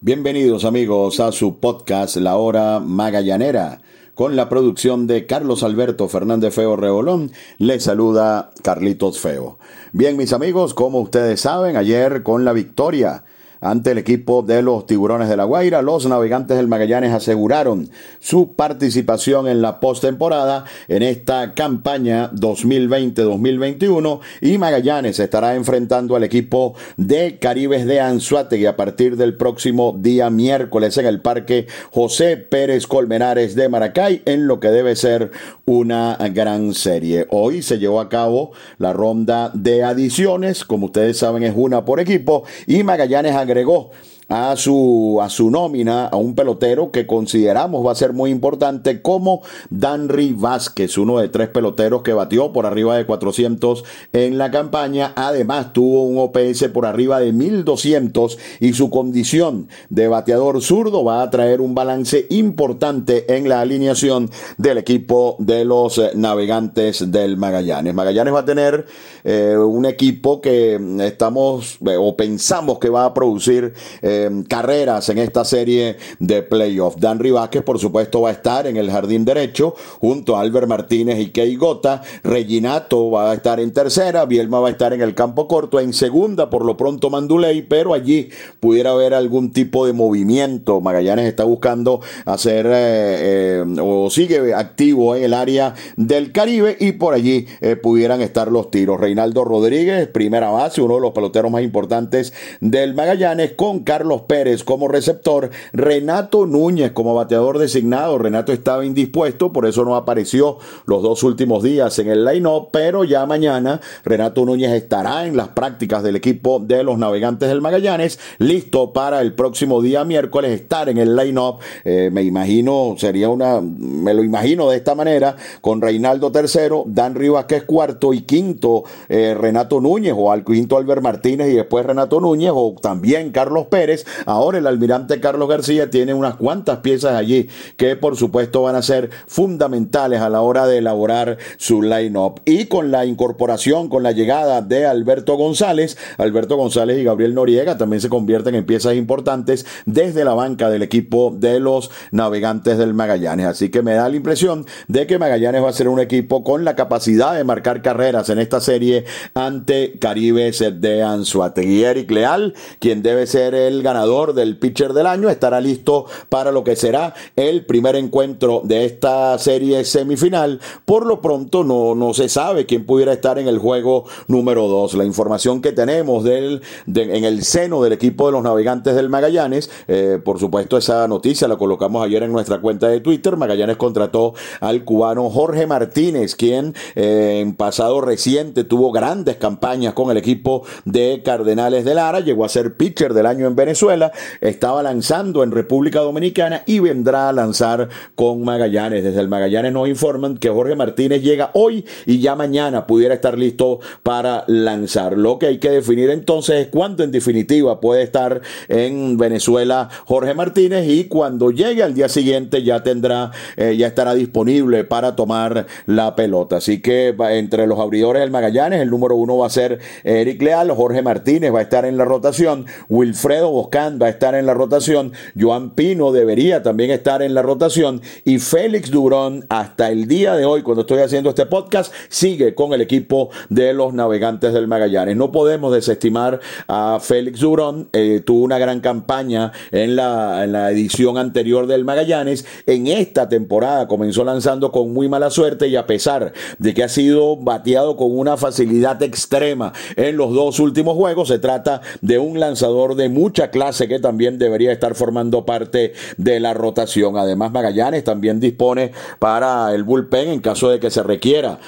Bienvenidos amigos a su podcast La Hora Magallanera. Con la producción de Carlos Alberto Fernández Feo Reolón, les saluda Carlitos Feo. Bien, mis amigos, como ustedes saben, ayer con la victoria ante el equipo de los Tiburones de la Guaira, los navegantes del Magallanes aseguraron su participación en la postemporada en esta campaña 2020-2021 y Magallanes estará enfrentando al equipo de Caribes de Anzuategui a partir del próximo día miércoles en el Parque José Pérez Colmenares de Maracay en lo que debe ser una gran serie. Hoy se llevó a cabo la ronda de adiciones, como ustedes saben es una por equipo y Magallanes agregó a su, a su nómina a un pelotero que consideramos va a ser muy importante como Danry Vázquez, uno de tres peloteros que batió por arriba de 400 en la campaña. Además tuvo un OPS por arriba de 1200 y su condición de bateador zurdo va a traer un balance importante en la alineación del equipo de los navegantes del Magallanes. Magallanes va a tener eh, un equipo que estamos eh, o pensamos que va a producir eh, carreras en esta serie de playoffs. Dan Vázquez, por supuesto, va a estar en el jardín derecho junto a Albert Martínez y Key Gota. Reginato va a estar en tercera, Bielma va a estar en el campo corto, en segunda, por lo pronto Manduley, pero allí pudiera haber algún tipo de movimiento. Magallanes está buscando hacer eh, eh, o sigue activo en el área del Caribe y por allí eh, pudieran estar los tiros. Reinaldo Rodríguez, primera base, uno de los peloteros más importantes del Magallanes, con Carlos Carlos Pérez como receptor, Renato Núñez como bateador designado. Renato estaba indispuesto, por eso no apareció los dos últimos días en el line-up, pero ya mañana Renato Núñez estará en las prácticas del equipo de los navegantes del Magallanes, listo para el próximo día miércoles estar en el line-up. Eh, me imagino, sería una, me lo imagino de esta manera, con Reinaldo tercero, Dan Rivas que es cuarto y quinto eh, Renato Núñez o al quinto Albert Martínez y después Renato Núñez o también Carlos Pérez Ahora el almirante Carlos García tiene unas cuantas piezas allí que por supuesto van a ser fundamentales a la hora de elaborar su line-up. Y con la incorporación, con la llegada de Alberto González, Alberto González y Gabriel Noriega también se convierten en piezas importantes desde la banca del equipo de los navegantes del Magallanes. Así que me da la impresión de que Magallanes va a ser un equipo con la capacidad de marcar carreras en esta serie ante Caribes de Anzuategui. Eric Leal, quien debe ser el ganador del pitcher del año estará listo para lo que será el primer encuentro de esta serie semifinal. Por lo pronto no, no se sabe quién pudiera estar en el juego número 2. La información que tenemos del, en el seno del equipo de los navegantes del Magallanes, eh, por supuesto esa noticia la colocamos ayer en nuestra cuenta de Twitter. Magallanes contrató al cubano Jorge Martínez, quien eh, en pasado reciente tuvo grandes campañas con el equipo de Cardenales de Lara, llegó a ser pitcher del año en Venezuela Venezuela, estaba lanzando en República Dominicana y vendrá a lanzar con Magallanes. Desde el Magallanes nos informan que Jorge Martínez llega hoy y ya mañana pudiera estar listo para lanzar. Lo que hay que definir entonces es cuándo en definitiva puede estar en Venezuela Jorge Martínez y cuando llegue al día siguiente ya tendrá, eh, ya estará disponible para tomar la pelota. Así que entre los abridores del Magallanes, el número uno va a ser Eric Leal, Jorge Martínez va a estar en la rotación, Wilfredo va a estar en la rotación, Joan Pino debería también estar en la rotación. Y Félix Durón hasta el día de hoy, cuando estoy haciendo este podcast, sigue con el equipo de los navegantes del Magallanes. No podemos desestimar a Félix Durón, eh, tuvo una gran campaña en la, en la edición anterior del Magallanes, en esta temporada comenzó lanzando con muy mala suerte y a pesar de que ha sido bateado con una facilidad extrema en los dos últimos juegos, se trata de un lanzador de mucha clase que también debería estar formando parte de la rotación. Además, Magallanes también dispone para el bullpen en caso de que se requiera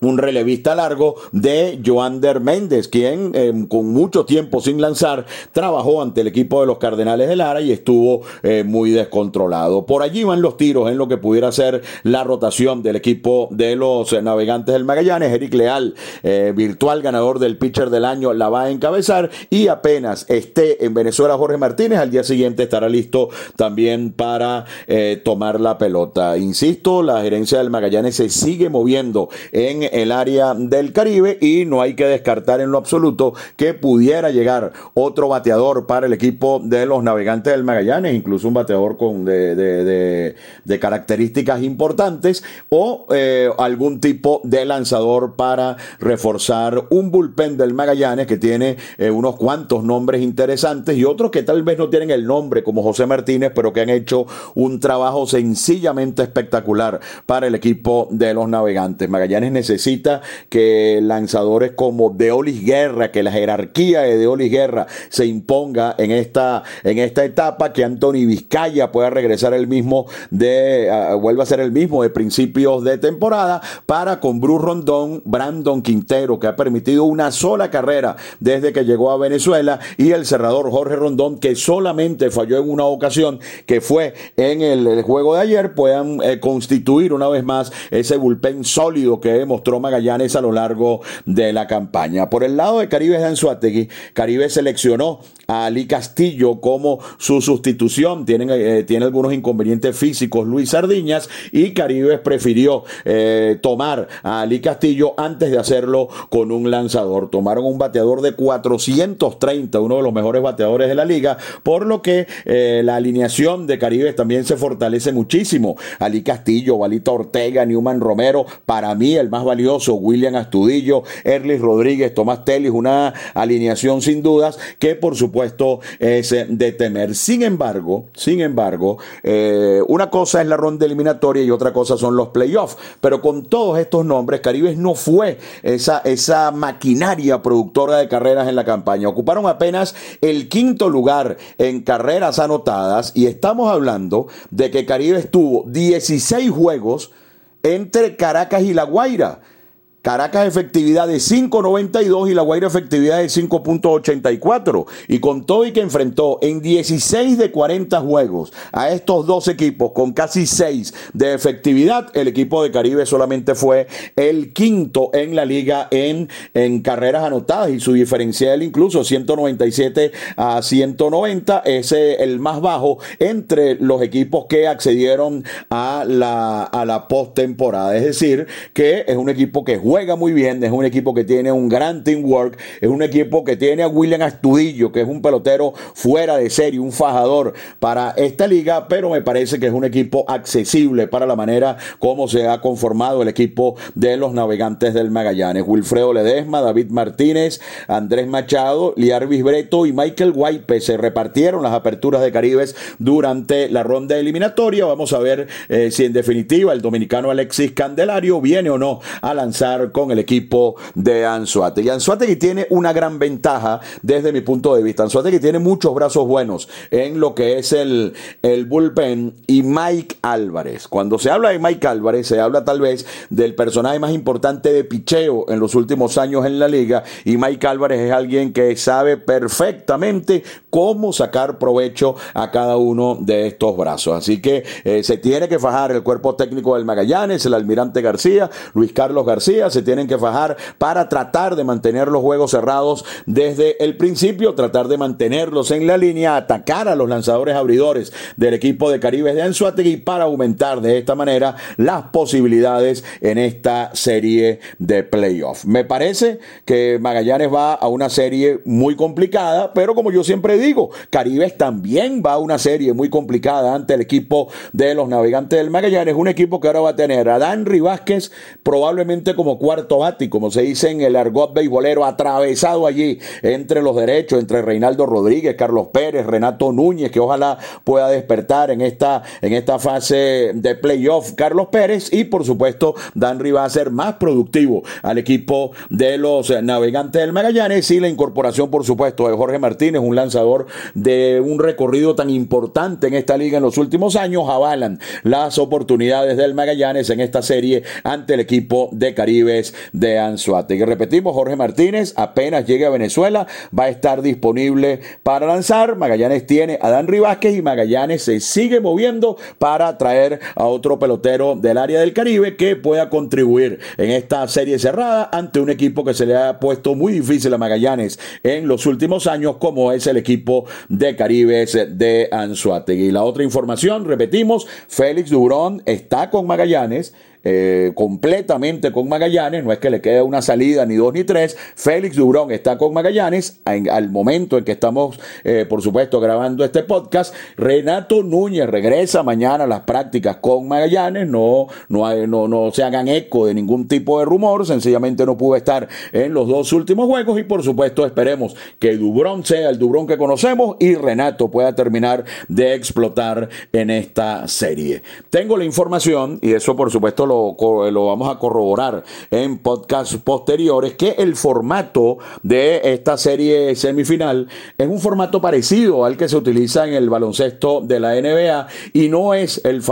un relevista largo de Joander Méndez, quien em, con mucho tiempo sin lanzar trabajó ante el equipo de los Cardenales de Lara y estuvo eh, muy descontrolado. Por allí van los tiros en lo que pudiera ser la rotación del equipo de los Navegantes del Magallanes. Eric Leal, eh, virtual ganador del pitcher del año, la va a encabezar y apenas esté en Venezuela Jorge Martínez, al día siguiente estará listo también para eh, tomar la pelota. Insisto, la gerencia del Magallanes se sigue moviendo en el área del Caribe y no hay que descartar en lo absoluto que pudiera llegar otro bateador para el equipo de los navegantes del Magallanes, incluso un bateador con de, características importantes o eh, algún tipo de lanzador para reforzar un bullpen del Magallanes que tiene eh, unos cuantos nombres interesantes y otros que tal vez no tienen el nombre como José Martínez, pero que han hecho un trabajo sencillamente espectacular para el equipo de los navegantes. Magallanes necesita que lanzadores como Deolis Guerra, que la jerarquía de Deolis Guerra se imponga en esta, en esta etapa, que Anthony Vizcaya pueda regresar el mismo de, uh, vuelva a ser el mismo de principios de temporada, para con Bruce Rondón, Brandon Quintero, que ha permitido una sola carrera desde que llegó a Venezuela, y el cerrador Jorge Rondón, que solamente falló en una ocasión, que fue en el, juego de ayer, puedan eh, constituir una vez más ese bullpen sólido que demostró Magallanes a lo largo de la campaña. Por el lado de Caribe de Anzuategui, Caribe seleccionó a Ali Castillo como su sustitución. Tienen, eh, tiene algunos inconvenientes físicos Luis Sardiñas y Caribe prefirió eh, tomar a Ali Castillo antes de hacerlo con un lanzador. Tomaron un bateador de 430, uno de los mejores bateadores de la liga, por lo que eh, la alineación de Caribe también se fortalece muchísimo. Ali Castillo, Valita Ortega, Newman Romero, para mí el más William Astudillo, Erlis Rodríguez, Tomás Telis, una alineación sin dudas que por supuesto puesto es eh, de temer. Sin embargo, sin embargo, eh, una cosa es la ronda eliminatoria y otra cosa son los playoffs. Pero con todos estos nombres, Caribes no fue esa, esa maquinaria productora de carreras en la campaña. Ocuparon apenas el quinto lugar en carreras anotadas y estamos hablando de que Caribes tuvo 16 juegos entre Caracas y La Guaira. Caracas efectividad de 5.92 y La Guaira efectividad de 5.84. Y con todo y que enfrentó en 16 de 40 juegos a estos dos equipos con casi 6 de efectividad, el equipo de Caribe solamente fue el quinto en la liga en, en carreras anotadas y su diferencial incluso 197 a 190 es el más bajo entre los equipos que accedieron a la, a la postemporada. Es decir, que es un equipo que juega juega muy bien, es un equipo que tiene un gran teamwork, es un equipo que tiene a William Astudillo, que es un pelotero fuera de serie, un fajador para esta liga, pero me parece que es un equipo accesible para la manera como se ha conformado el equipo de los navegantes del Magallanes. Wilfredo Ledesma, David Martínez, Andrés Machado, Liarvis Breto y Michael Guaype se repartieron las aperturas de Caribes durante la ronda eliminatoria. Vamos a ver eh, si en definitiva el dominicano Alexis Candelario viene o no a lanzar con el equipo de Anzuategui. Anzuategui tiene una gran ventaja desde mi punto de vista. Anzuategui tiene muchos brazos buenos en lo que es el, el bullpen y Mike Álvarez. Cuando se habla de Mike Álvarez, se habla tal vez del personaje más importante de picheo en los últimos años en la liga y Mike Álvarez es alguien que sabe perfectamente cómo sacar provecho a cada uno de estos brazos. Así que eh, se tiene que fajar el cuerpo técnico del Magallanes, el almirante García, Luis Carlos García, se tienen que fajar para tratar de mantener los juegos cerrados desde el principio, tratar de mantenerlos en la línea, atacar a los lanzadores abridores del equipo de Caribe de Anzuategui para aumentar de esta manera las posibilidades en esta serie de playoff. Me parece que Magallanes va a una serie muy complicada, pero como yo siempre digo, Caribes también va a una serie muy complicada ante el equipo de los navegantes del Magallanes, un equipo que ahora va a tener a Dan Vázquez probablemente como cuarto bati, como se dice en el argot beisbolero, atravesado allí entre los derechos, entre Reinaldo Rodríguez, Carlos Pérez, Renato Núñez, que ojalá pueda despertar en esta, en esta fase de playoff Carlos Pérez y por supuesto Danry va a ser más productivo al equipo de los navegantes del Magallanes y la incorporación por supuesto de Jorge Martínez, un lanzador de un recorrido tan importante en esta liga en los últimos años, avalan las oportunidades del Magallanes en esta serie ante el equipo de Caribe de Anzuategui. Repetimos, Jorge Martínez apenas llegue a Venezuela va a estar disponible para lanzar. Magallanes tiene a Dan y Magallanes se sigue moviendo para traer a otro pelotero del área del Caribe que pueda contribuir en esta serie cerrada ante un equipo que se le ha puesto muy difícil a Magallanes en los últimos años como es el equipo de Caribes de Anzuategui. La otra información, repetimos, Félix Durón está con Magallanes eh, completamente con Magallanes, no es que le quede una salida ni dos ni tres, Félix Dubrón está con Magallanes al momento en que estamos, eh, por supuesto, grabando este podcast, Renato Núñez regresa mañana a las prácticas con Magallanes, no, no, no, no se hagan eco de ningún tipo de rumor, sencillamente no pudo estar en los dos últimos juegos y por supuesto esperemos que Dubrón sea el Dubrón que conocemos y Renato pueda terminar de explotar en esta serie. Tengo la información, y eso por supuesto lo, lo vamos a corroborar en podcasts posteriores, que el formato de esta serie semifinal es un formato parecido al que se utiliza en el baloncesto de la NBA y no es el,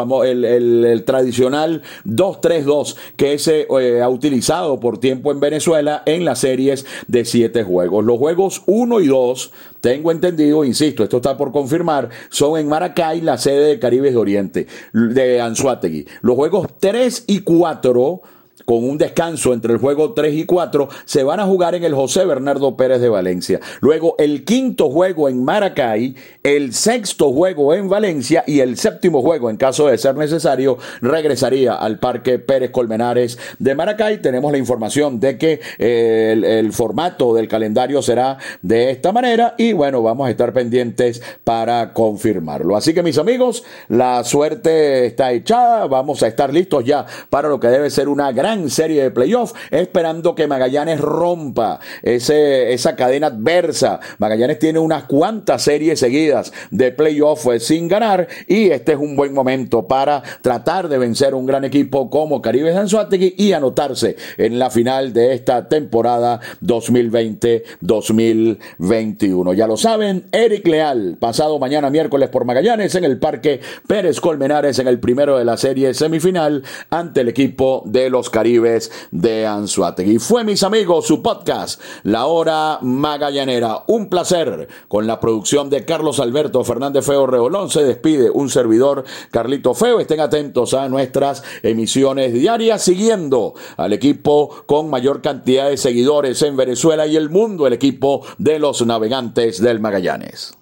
el, tradicional 2-3-2 que se eh, ha utilizado por tiempo en Venezuela en las series de siete juegos. Los juegos 1 y 2 tengo entendido, insisto, esto está por confirmar, son en Maracay, la sede de Caribe de Oriente, de Anzuategui. Los juegos 3 y 4 con un descanso entre el juego 3 y 4, se van a jugar en el José Bernardo Pérez de Valencia. Luego el quinto juego en Maracay, el sexto juego en Valencia y el séptimo juego, en caso de ser necesario, regresaría al Parque Pérez Colmenares de Maracay. Tenemos la información de que eh, el, el formato del calendario será de esta manera y bueno, vamos a estar pendientes para confirmarlo. Así que mis amigos, la suerte está echada, vamos a estar listos ya para lo que debe ser una gran serie de playoffs, esperando que Magallanes rompa ese, esa cadena adversa. Magallanes tiene unas cuantas series seguidas de playoffs eh, sin ganar y este es un buen momento para tratar de vencer un gran equipo como Caribe Sanzuategui y anotarse en la final de esta temporada 2020-2021. Ya lo saben, Eric Leal, pasado mañana miércoles por Magallanes en el Parque Pérez Colmenares en el primero de la serie semifinal ante el equipo de los Caribes de Anzuategui. Fue, mis amigos, su podcast, La Hora Magallanera. Un placer con la producción de Carlos Alberto Fernández Feo Reolón. Se despide un servidor, Carlito Feo. Estén atentos a nuestras emisiones diarias, siguiendo al equipo con mayor cantidad de seguidores en Venezuela y el mundo, el equipo de los navegantes del Magallanes.